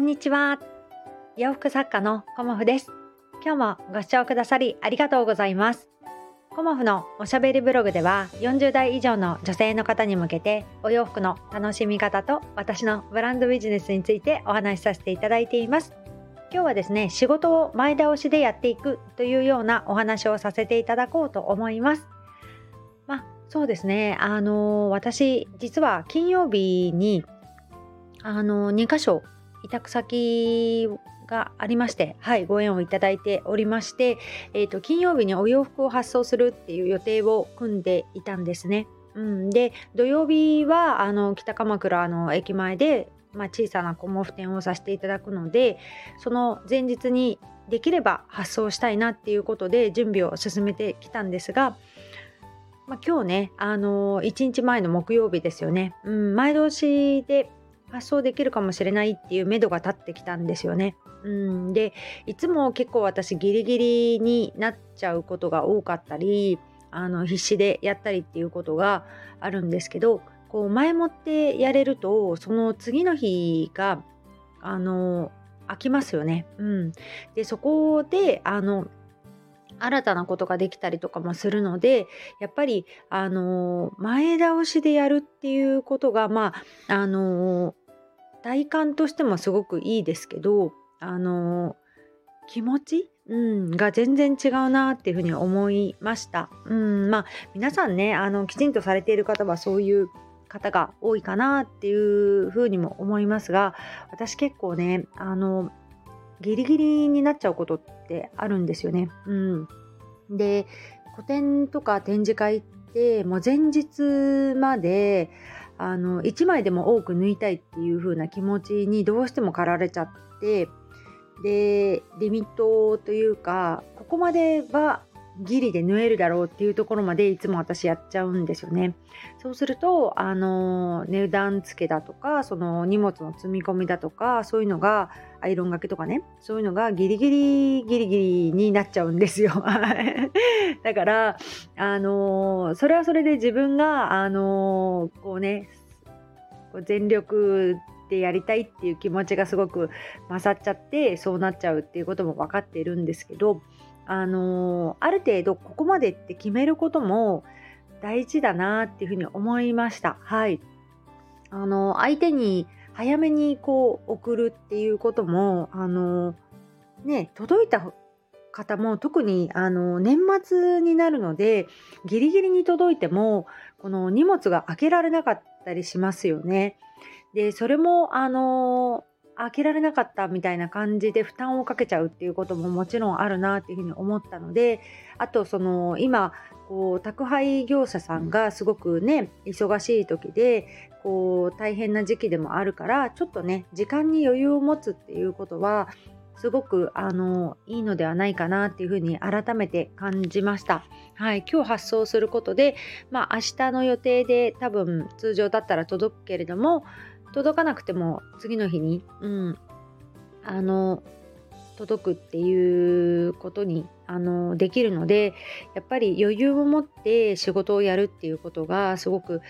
んにちは。洋服作家のコモフです。今日もご視聴くださりありがとうございます。コモフのおしゃべりブログでは40代以上の女性の方に向けてお洋服の楽しみ方と私のブランドビジネスについてお話しさせていただいています。今日はですね、仕事を前倒しでやっていくというようなお話をさせていただこうと思います。まあ、そうですね。あの私実は金曜日にあの2箇所委託先がありまして、はい、ご縁をいただいておりまして、えーと、金曜日にお洋服を発送するっていう予定を組んでいたんですね。うん、で土曜日はあの北鎌倉の駅前で、まあ、小さな小毛布店をさせていただくのでその前日にできれば発送したいなっていうことで準備を進めてきたんですが、まあ、今日ね、あの1日前の木曜日ですよね、うん、前倒しで発送できるかもしれないっていう目処が立ってきたんですよね。うん、でいつも結構私ギリギリになっちゃうことが多かったりあの必死でやったりっていうことがあるんですけどこう前もってやれるとその次の日があの空きますよね。うん、でそこであの新たなことができたりとかもするのでやっぱりあの前倒しでやるっていうことがまああの体感としてもすごくいいですけどあの気持ち、うん、が全然違うなっていうふうに思いました。うん、まあ皆さんねあのきちんとされている方はそういう方が多いかなっていうふうにも思いますが私結構ねあのギリギリになっちゃうことってあるんですよね。うん、で個展とか展示会ってもう前日まであの1枚でも多く縫いたいっていう風な気持ちにどうしても駆られちゃってでリミットというかここまではギリで縫えるだろうっていうところまでいつも私やっちゃうんですよね。そうするとあの値段付けだとかその荷物の積み込みだとかそういうのがアイロンがけとかねそういうのがギリギリギリギリになっちゃうんですよ。だからあのそれはそれで自分があのこうね全力でやりたいっていう気持ちがすごく勝っちゃってそうなっちゃうっていうことも分かっているんですけどあのある程度ここまでって決めることも大事だなっていうふうに思いました。はい。あの相手に早めにこう送るっていうこともあのね届いた方も特にあの年末になるのでギリギリに届いてもこの荷物が開けられなかったりしますよね。でそれもあの開けられなかったみたいな感じで負担をかけちゃうっていうことももちろんあるなっていうふうに思ったのであとその今こう宅配業者さんがすごくね忙しい時でこう大変な時期でもあるからちょっとね時間に余裕を持つっていうことはすごくあのいいのではないかなっていうふうに改めて感じました。はい、今日発送することで、まあ、明日の予定で多分通常だったら届くけれども届かなくても次の日に、うん、あの届くっていうことにあのできるのでやっぱり余裕を持って仕事をやるっていうことがすごく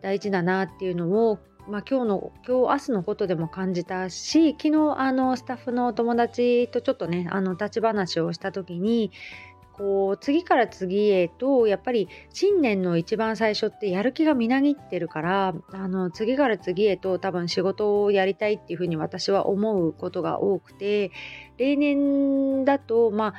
大事だなっていうのをまあ、今日の今日明日のことでも感じたし昨日あのスタッフのお友達とちょっとねあの立ち話をした時にこう次から次へとやっぱり新年の一番最初ってやる気がみなぎってるからあの次から次へと多分仕事をやりたいっていうふうに私は思うことが多くて例年だとまあ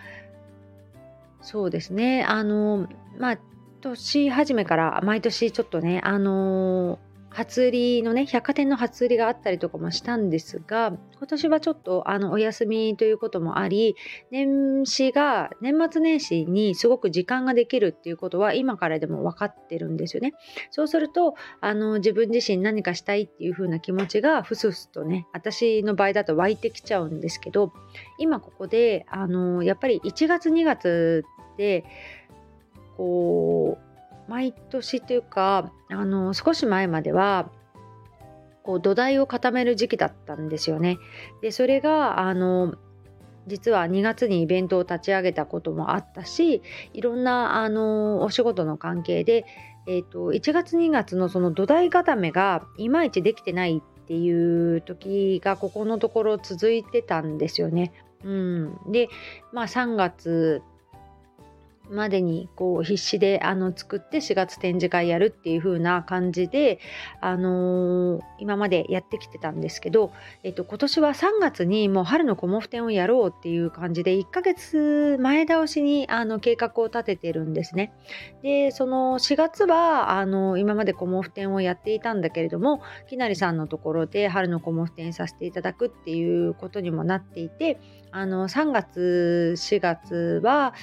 そうですねあのまあ年始めから毎年ちょっとねあの初売りのね百貨店の初売りがあったりとかもしたんですが今年はちょっとあのお休みということもあり年始が年末年始にすごく時間ができるっていうことは今からでも分かってるんですよね。そうするとあの自分自身何かしたいっていう風な気持ちがふすふすとね私の場合だと湧いてきちゃうんですけど今ここであのやっぱり1月2月ってこう毎年というかあの少し前まではこう土台を固める時期だったんですよね。でそれがあの実は2月にイベントを立ち上げたこともあったしいろんなあのお仕事の関係で、えーと、1月2月のその土台固めがいまいちできてないっっていう時がここのところ続いてたんですよね。うん、でまあ3月までにこう必死であの作って4月展示会やるっていう風な感じで、あのー、今までやってきてたんですけど、えっと、今年は3月にもう春のコモフ展をやろうっていう感じで1ヶ月前倒しにあの計画を立ててるんですね。でその4月はあの今までコモフ展をやっていたんだけれどもきなりさんのところで春のコモフ展させていただくっていうことにもなっていてあの3月4月は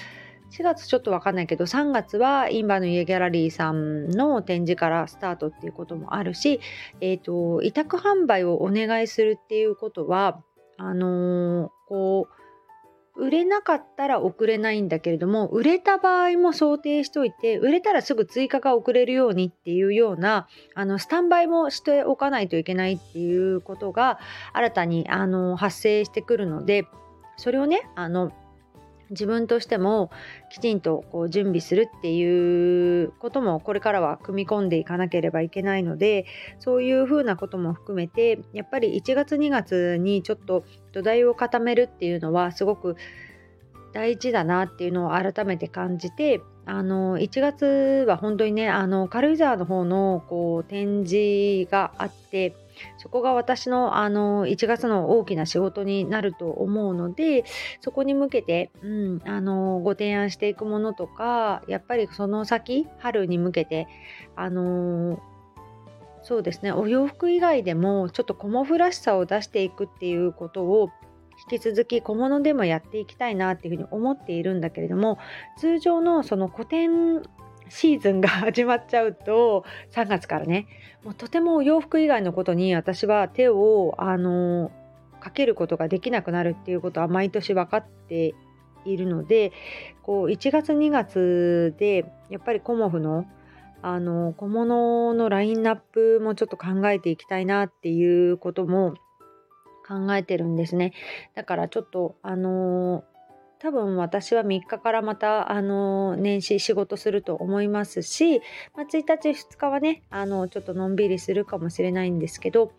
4月ちょっとわかんないけど3月はインバの家ギャラリーさんの展示からスタートっていうこともあるし、えーと、委託販売をお願いするっていうことはあのー、こう売れなかったら送れないんだけれども売れた場合も想定しておいて売れたらすぐ追加が送れるようにっていうようなあのスタンバイもしておかないといけないっていうことが新たにあの発生してくるのでそれをねあの自分としてもきちんとこう準備するっていうこともこれからは組み込んでいかなければいけないのでそういうふうなことも含めてやっぱり1月2月にちょっと土台を固めるっていうのはすごく大事だなっていうのを改めて感じてあの1月は本当にねあの軽井沢の方のこう展示があってそこが私のあの1月の大きな仕事になると思うのでそこに向けて、うん、あのご提案していくものとかやっぱりその先春に向けてあのそうですねお洋服以外でもちょっとコモフらしさを出していくっていうことを引き続き小物でもやっていきたいなっていうふうに思っているんだけれども通常のその古典シーズンが始まっちゃうと3月からね。もうとても洋服以外のことに私は手をあのかけることができなくなるっていうことは毎年分かっているのでこう1月2月でやっぱりコモフのあの小物のラインナップもちょっと考えていきたいなっていうことも考えてるんですね。だからちょっとあの多分私は3日からまたあの年始仕事すると思いますし、まあ、1日2日はねあのちょっとのんびりするかもしれないんですけど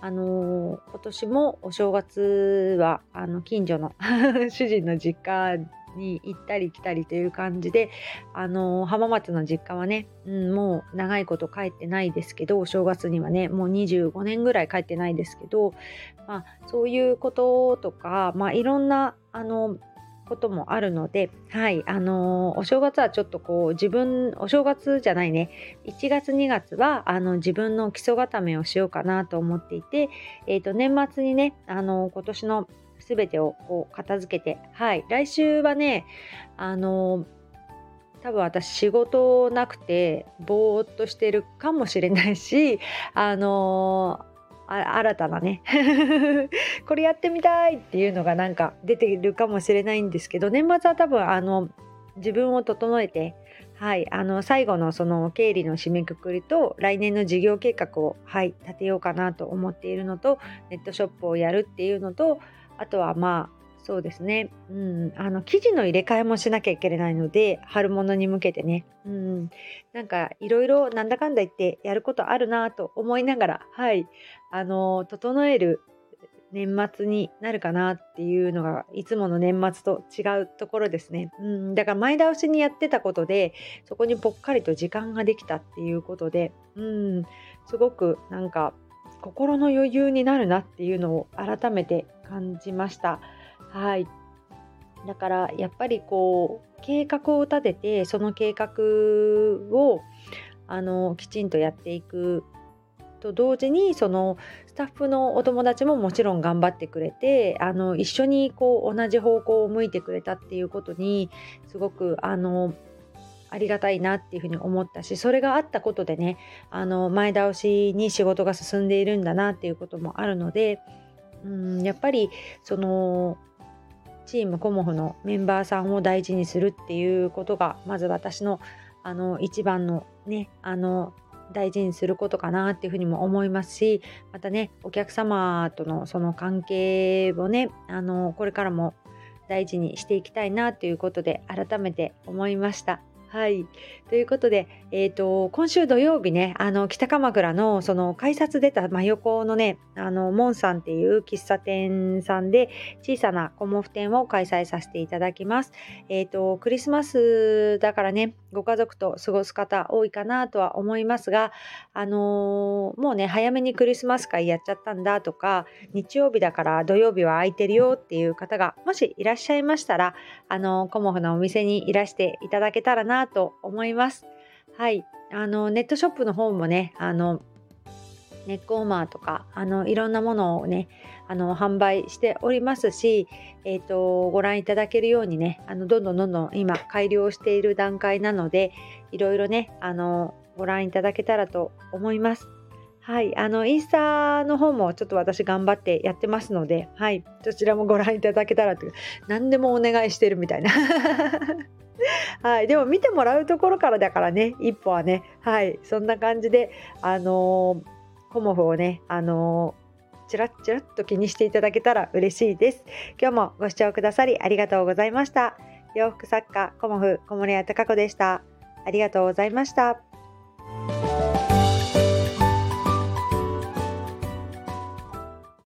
あの今年もお正月はあの近所の 主人の実家に行ったり来たりという感じで、あの浜松の実家はね、うん、もう長いこと帰ってないですけど、お正月にはね、もう25年ぐらい帰ってないですけど、まあ、そういうこととか、まあ、いろんな、あの、こともあるので、はい、あのー、お正月はちょっとこう自分、お正月じゃないね、1月2月はあの自分の基礎固めをしようかなと思っていて、えっ、ー、と、年末にね、あのー、今年の全てをこう片付けて、はい、来週はね、あの多分私仕事なくてぼーっとしてるかもしれないし、あのあ新たなね。これやってみたいっていうのがなんか出てるかもしれないんですけど年末は多分あの自分を整えてはい、あの最後のその経理の締めくくりと来年の事業計画を、はい、立てようかなと思っているのとネットショップをやるっていうのとあとはまあそうですね。うん。あの、生地の入れ替えもしなきゃいけないので、春物に向けてね。うん。なんか、いろいろなんだかんだ言ってやることあるなと思いながら、はい。あの、整える年末になるかなっていうのが、いつもの年末と違うところですね。うん。だから前倒しにやってたことで、そこにぽっかりと時間ができたっていうことで、うん。すごくなんか、心の余裕になるなっていうのを改めて感じました。はい。だからやっぱりこう計画を立ててその計画をあのきちんとやっていくと同時にそのスタッフのお友達ももちろん頑張ってくれてあの一緒にこう同じ方向を向いてくれたっていうことにすごくあのありがたいなっていうふうに思ったしそれがあったことでねあの前倒しに仕事が進んでいるんだなっていうこともあるのでうんやっぱりそのチームコモフのメンバーさんを大事にするっていうことがまず私のあの一番のねあの大事にすることかなっていうふうにも思いますしまたねお客様とのその関係をねあのこれからも大事にしていきたいなということで改めて思いました。はい。ということで、えっ、ー、と、今週土曜日ね、あの、北鎌倉の、その、改札出た真横のね、あの、モンさんっていう喫茶店さんで、小さなコモフ展を開催させていただきます。えっ、ー、と、クリスマスだからね、ご家族と過ごす方多いかなとは思いますが、あのー、もうね、早めにクリスマス会やっちゃったんだとか、日曜日だから土曜日は空いてるよっていう方が、もしいらっしゃいましたら、あのコモフのお店にいらしていただけたらと思います。はい。あの、ネットショップの方もね、あの、ネックウォーマーとか、あの、いろんなものをね、あの、販売しておりますし、えっ、ー、と、ご覧いただけるようにね、あの、どんどんどんどん今改良している段階なので、いろいろね、あの、ご覧いただけたらと思います。はい、あのインスタの方もちょっと私頑張ってやってますので、はい、そちらもご覧いただけたらという何でもお願いしてるみたいな はい、でも見てもらうところからだからね。一歩はね。はい。そんな感じであのー、コモフをねあのー、チラッチラッと気にしていただけたら嬉しいです。今日もご視聴くださりありがとうございました。洋服作家コモフ小森屋隆子でした。ありがとうございました。